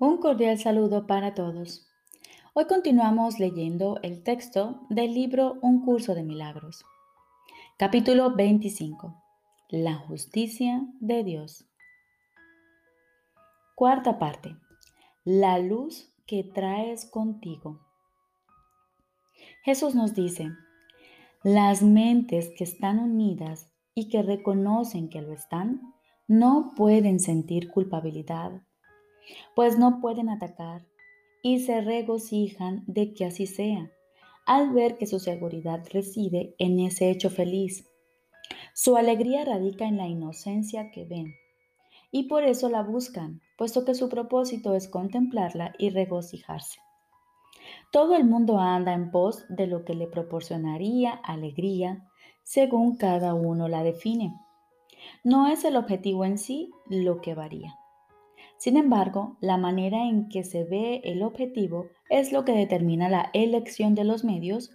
Un cordial saludo para todos. Hoy continuamos leyendo el texto del libro Un curso de milagros. Capítulo 25. La justicia de Dios. Cuarta parte. La luz que traes contigo. Jesús nos dice, las mentes que están unidas y que reconocen que lo están, no pueden sentir culpabilidad pues no pueden atacar y se regocijan de que así sea, al ver que su seguridad reside en ese hecho feliz. Su alegría radica en la inocencia que ven, y por eso la buscan, puesto que su propósito es contemplarla y regocijarse. Todo el mundo anda en pos de lo que le proporcionaría alegría, según cada uno la define. No es el objetivo en sí lo que varía. Sin embargo, la manera en que se ve el objetivo es lo que determina la elección de los medios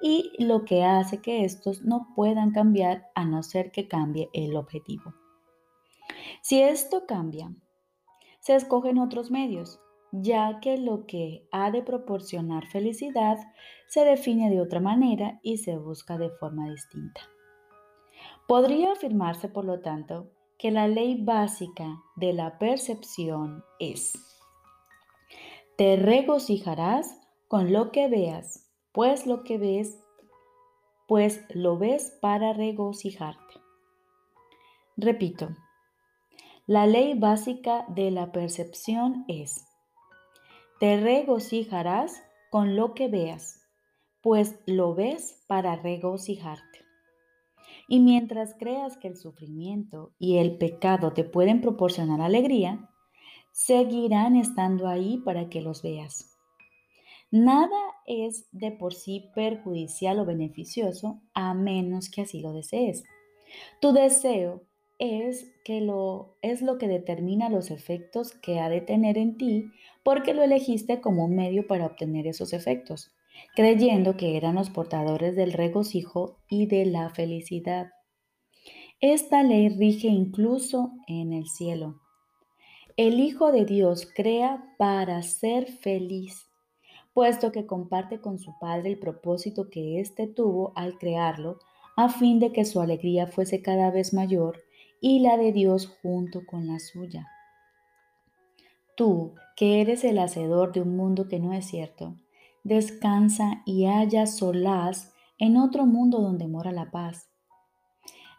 y lo que hace que estos no puedan cambiar a no ser que cambie el objetivo. Si esto cambia, se escogen otros medios, ya que lo que ha de proporcionar felicidad se define de otra manera y se busca de forma distinta. Podría afirmarse, por lo tanto, que la ley básica de la percepción es, te regocijarás con lo que veas, pues lo que ves, pues lo ves para regocijarte. Repito, la ley básica de la percepción es, te regocijarás con lo que veas, pues lo ves para regocijarte. Y mientras creas que el sufrimiento y el pecado te pueden proporcionar alegría, seguirán estando ahí para que los veas. Nada es de por sí perjudicial o beneficioso a menos que así lo desees. Tu deseo es que lo es lo que determina los efectos que ha de tener en ti porque lo elegiste como un medio para obtener esos efectos creyendo que eran los portadores del regocijo y de la felicidad. Esta ley rige incluso en el cielo. El Hijo de Dios crea para ser feliz, puesto que comparte con su Padre el propósito que éste tuvo al crearlo, a fin de que su alegría fuese cada vez mayor y la de Dios junto con la suya. Tú, que eres el hacedor de un mundo que no es cierto, descansa y halla solaz en otro mundo donde mora la paz.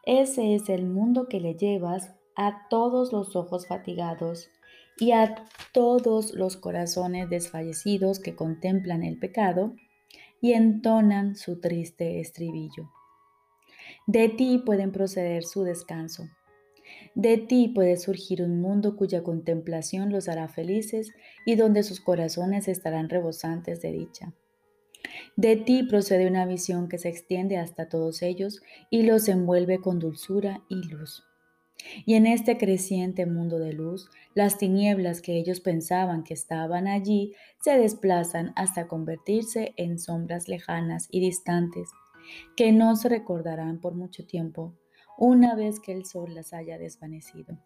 Ese es el mundo que le llevas a todos los ojos fatigados y a todos los corazones desfallecidos que contemplan el pecado y entonan su triste estribillo. De ti pueden proceder su descanso de ti puede surgir un mundo cuya contemplación los hará felices y donde sus corazones estarán rebosantes de dicha. De ti procede una visión que se extiende hasta todos ellos y los envuelve con dulzura y luz. Y en este creciente mundo de luz, las tinieblas que ellos pensaban que estaban allí se desplazan hasta convertirse en sombras lejanas y distantes, que no se recordarán por mucho tiempo, una vez que el sol las haya desvanecido.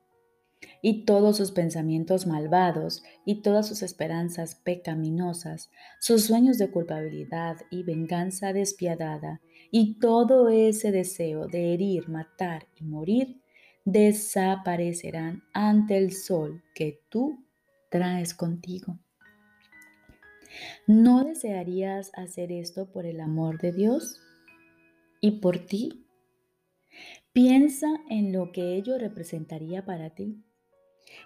Y todos sus pensamientos malvados y todas sus esperanzas pecaminosas, sus sueños de culpabilidad y venganza despiadada, y todo ese deseo de herir, matar y morir, desaparecerán ante el sol que tú traes contigo. ¿No desearías hacer esto por el amor de Dios y por ti? Piensa en lo que ello representaría para ti,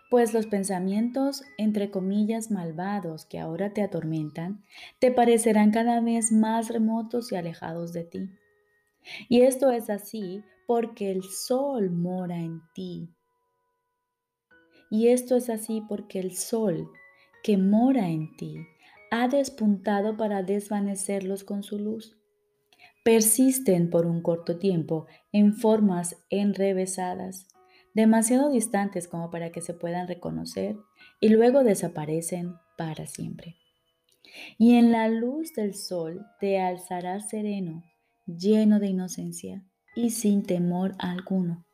pues los pensamientos, entre comillas, malvados que ahora te atormentan, te parecerán cada vez más remotos y alejados de ti. Y esto es así porque el sol mora en ti. Y esto es así porque el sol que mora en ti ha despuntado para desvanecerlos con su luz persisten por un corto tiempo en formas enrevesadas, demasiado distantes como para que se puedan reconocer y luego desaparecen para siempre. Y en la luz del sol te alzarás sereno, lleno de inocencia y sin temor alguno.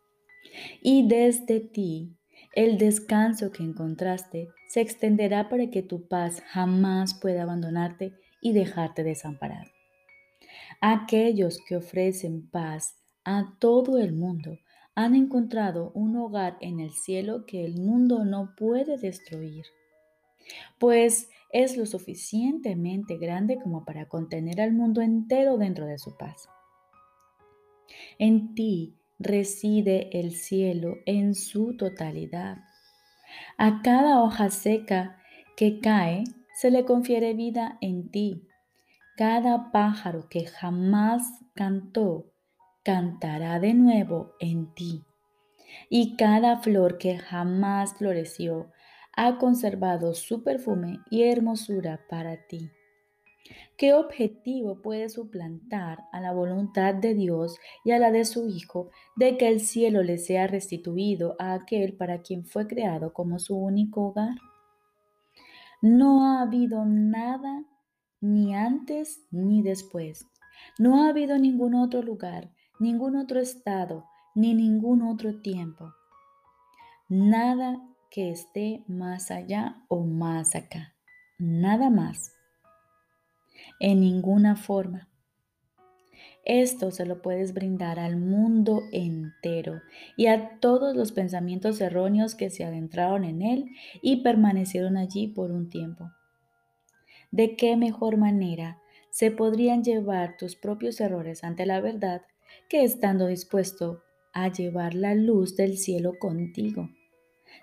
Y desde ti el descanso que encontraste se extenderá para que tu paz jamás pueda abandonarte y dejarte desamparado. Aquellos que ofrecen paz a todo el mundo han encontrado un hogar en el cielo que el mundo no puede destruir, pues es lo suficientemente grande como para contener al mundo entero dentro de su paz. En ti reside el cielo en su totalidad. A cada hoja seca que cae se le confiere vida en ti. Cada pájaro que jamás cantó cantará de nuevo en ti. Y cada flor que jamás floreció ha conservado su perfume y hermosura para ti. ¿Qué objetivo puede suplantar a la voluntad de Dios y a la de su Hijo de que el cielo le sea restituido a aquel para quien fue creado como su único hogar? No ha habido nada ni antes ni después. No ha habido ningún otro lugar ningún otro estado, ni ningún otro tiempo. Nada que esté más allá o más acá. Nada más. En ninguna forma. Esto se lo puedes brindar al mundo entero y a todos los pensamientos erróneos que se adentraron en él y permanecieron allí por un tiempo. ¿De qué mejor manera se podrían llevar tus propios errores ante la verdad que estando dispuesto a llevar la luz del cielo contigo,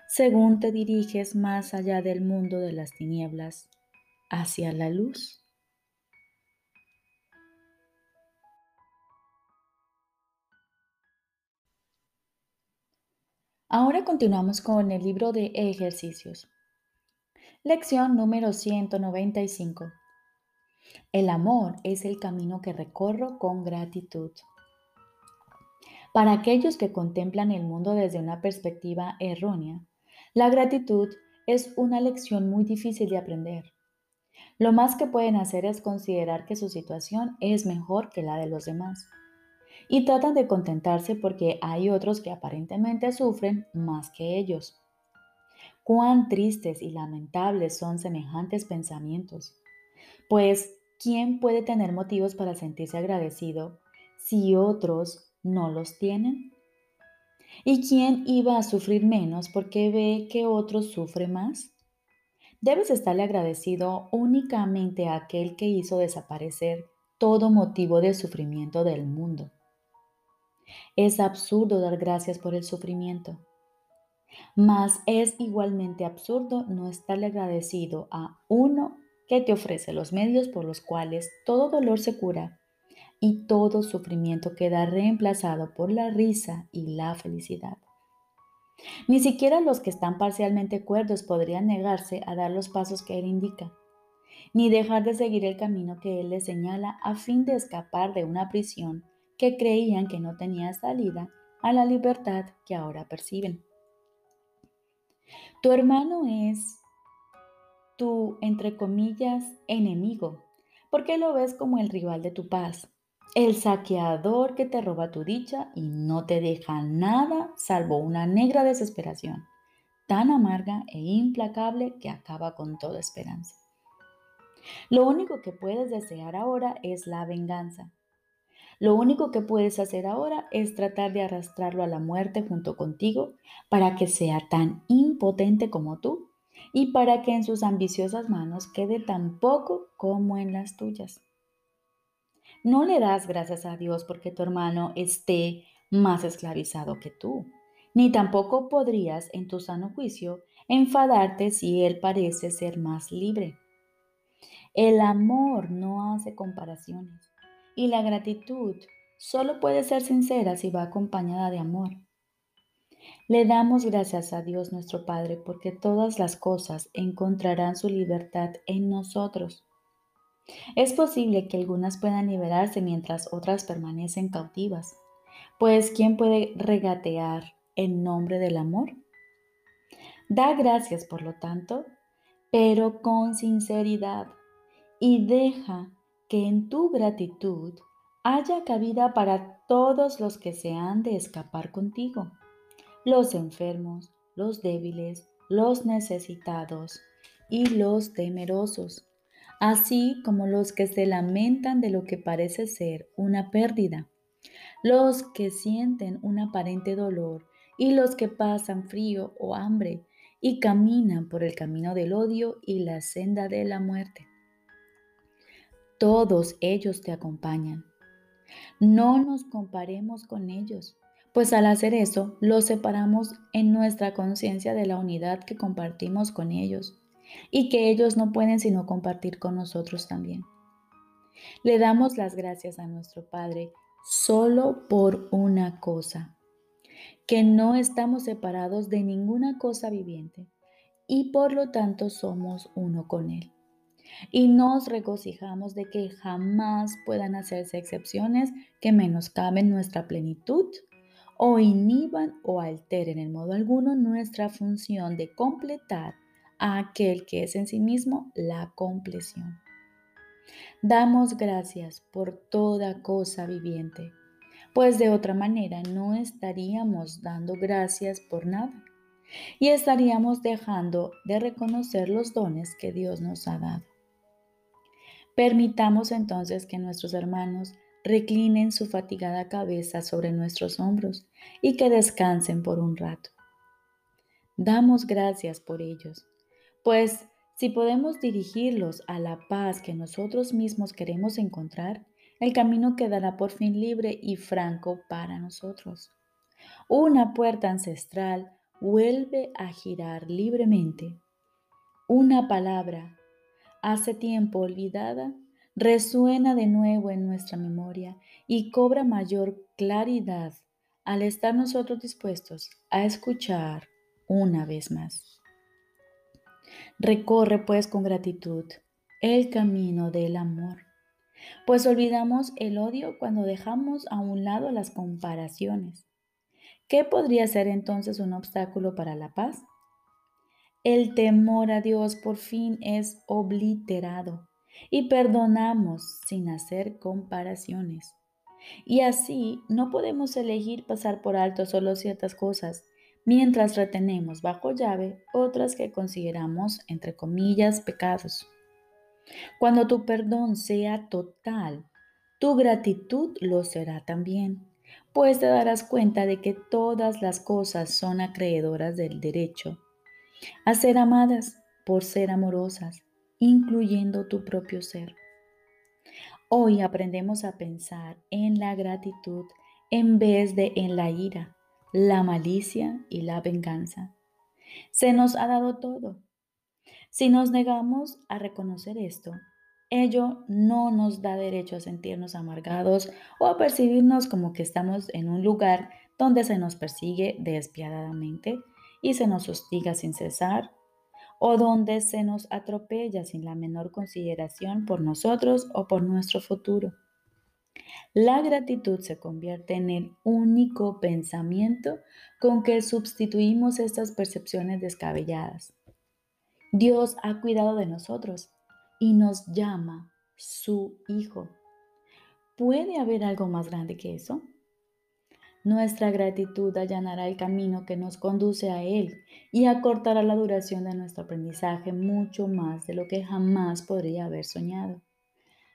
según te diriges más allá del mundo de las tinieblas, hacia la luz. Ahora continuamos con el libro de ejercicios. Lección número 195. El amor es el camino que recorro con gratitud. Para aquellos que contemplan el mundo desde una perspectiva errónea, la gratitud es una lección muy difícil de aprender. Lo más que pueden hacer es considerar que su situación es mejor que la de los demás. Y tratan de contentarse porque hay otros que aparentemente sufren más que ellos. Cuán tristes y lamentables son semejantes pensamientos. Pues, ¿quién puede tener motivos para sentirse agradecido si otros no los tienen? ¿Y quién iba a sufrir menos porque ve que otro sufre más? Debes estarle agradecido únicamente a aquel que hizo desaparecer todo motivo de sufrimiento del mundo. Es absurdo dar gracias por el sufrimiento, mas es igualmente absurdo no estarle agradecido a uno que te ofrece los medios por los cuales todo dolor se cura y todo sufrimiento queda reemplazado por la risa y la felicidad. Ni siquiera los que están parcialmente cuerdos podrían negarse a dar los pasos que Él indica, ni dejar de seguir el camino que Él les señala a fin de escapar de una prisión que creían que no tenía salida a la libertad que ahora perciben. Tu hermano es tu, entre comillas, enemigo, porque lo ves como el rival de tu paz el saqueador que te roba tu dicha y no te deja nada salvo una negra desesperación, tan amarga e implacable que acaba con toda esperanza. Lo único que puedes desear ahora es la venganza. Lo único que puedes hacer ahora es tratar de arrastrarlo a la muerte junto contigo para que sea tan impotente como tú y para que en sus ambiciosas manos quede tan poco como en las tuyas. No le das gracias a Dios porque tu hermano esté más esclavizado que tú, ni tampoco podrías en tu sano juicio enfadarte si él parece ser más libre. El amor no hace comparaciones y la gratitud solo puede ser sincera si va acompañada de amor. Le damos gracias a Dios nuestro Padre porque todas las cosas encontrarán su libertad en nosotros. Es posible que algunas puedan liberarse mientras otras permanecen cautivas, pues ¿quién puede regatear en nombre del amor? Da gracias, por lo tanto, pero con sinceridad y deja que en tu gratitud haya cabida para todos los que se han de escapar contigo, los enfermos, los débiles, los necesitados y los temerosos, así como los que se lamentan de lo que parece ser una pérdida, los que sienten un aparente dolor y los que pasan frío o hambre y caminan por el camino del odio y la senda de la muerte. Todos ellos te acompañan. No nos comparemos con ellos, pues al hacer eso los separamos en nuestra conciencia de la unidad que compartimos con ellos y que ellos no pueden sino compartir con nosotros también. Le damos las gracias a nuestro Padre solo por una cosa, que no estamos separados de ninguna cosa viviente y por lo tanto somos uno con Él. Y nos regocijamos de que jamás puedan hacerse excepciones que menoscaben nuestra plenitud o inhiban o alteren en modo alguno nuestra función de completar a aquel que es en sí mismo la compleción. Damos gracias por toda cosa viviente, pues de otra manera no estaríamos dando gracias por nada y estaríamos dejando de reconocer los dones que Dios nos ha dado. Permitamos entonces que nuestros hermanos reclinen su fatigada cabeza sobre nuestros hombros y que descansen por un rato. Damos gracias por ellos, pues si podemos dirigirlos a la paz que nosotros mismos queremos encontrar, el camino quedará por fin libre y franco para nosotros. Una puerta ancestral vuelve a girar libremente. Una palabra, hace tiempo olvidada, resuena de nuevo en nuestra memoria y cobra mayor claridad al estar nosotros dispuestos a escuchar una vez más. Recorre pues con gratitud el camino del amor, pues olvidamos el odio cuando dejamos a un lado las comparaciones. ¿Qué podría ser entonces un obstáculo para la paz? El temor a Dios por fin es obliterado y perdonamos sin hacer comparaciones. Y así no podemos elegir pasar por alto solo ciertas cosas mientras retenemos bajo llave otras que consideramos, entre comillas, pecados. Cuando tu perdón sea total, tu gratitud lo será también, pues te darás cuenta de que todas las cosas son acreedoras del derecho a ser amadas por ser amorosas, incluyendo tu propio ser. Hoy aprendemos a pensar en la gratitud en vez de en la ira la malicia y la venganza. Se nos ha dado todo. Si nos negamos a reconocer esto, ello no nos da derecho a sentirnos amargados o a percibirnos como que estamos en un lugar donde se nos persigue despiadadamente y se nos hostiga sin cesar, o donde se nos atropella sin la menor consideración por nosotros o por nuestro futuro. La gratitud se convierte en el único pensamiento con que sustituimos estas percepciones descabelladas. Dios ha cuidado de nosotros y nos llama su Hijo. ¿Puede haber algo más grande que eso? Nuestra gratitud allanará el camino que nos conduce a Él y acortará la duración de nuestro aprendizaje mucho más de lo que jamás podría haber soñado.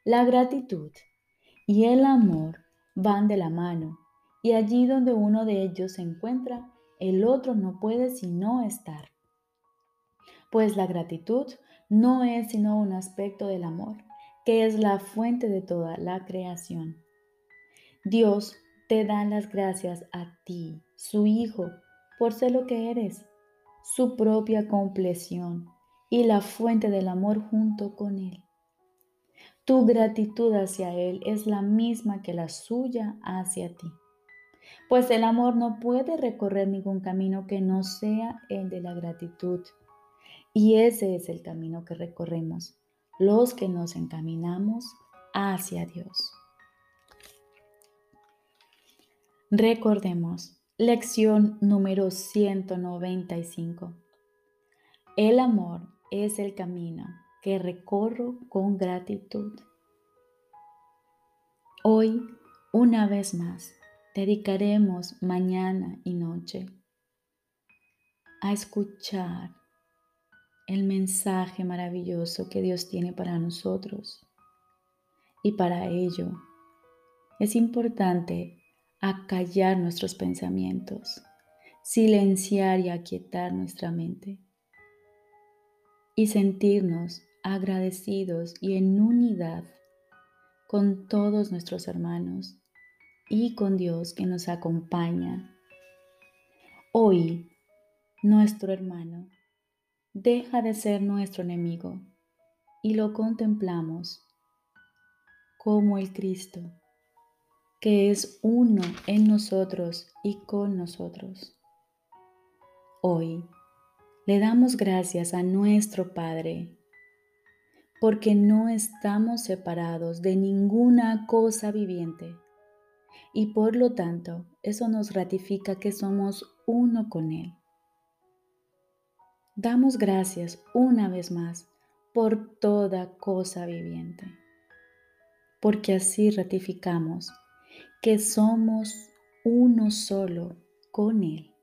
La gratitud y el amor van de la mano, y allí donde uno de ellos se encuentra, el otro no puede sino estar. Pues la gratitud no es sino un aspecto del amor, que es la fuente de toda la creación. Dios te da las gracias a ti, su Hijo, por ser lo que eres, su propia compleción y la fuente del amor junto con Él. Tu gratitud hacia Él es la misma que la suya hacia ti. Pues el amor no puede recorrer ningún camino que no sea el de la gratitud. Y ese es el camino que recorremos, los que nos encaminamos hacia Dios. Recordemos, lección número 195. El amor es el camino que recorro con gratitud. Hoy, una vez más, dedicaremos mañana y noche a escuchar el mensaje maravilloso que Dios tiene para nosotros. Y para ello es importante acallar nuestros pensamientos, silenciar y aquietar nuestra mente y sentirnos agradecidos y en unidad con todos nuestros hermanos y con Dios que nos acompaña. Hoy, nuestro hermano deja de ser nuestro enemigo y lo contemplamos como el Cristo, que es uno en nosotros y con nosotros. Hoy le damos gracias a nuestro Padre porque no estamos separados de ninguna cosa viviente y por lo tanto eso nos ratifica que somos uno con Él. Damos gracias una vez más por toda cosa viviente, porque así ratificamos que somos uno solo con Él.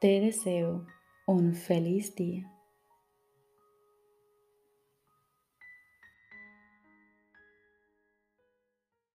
Te deseo un feliz día.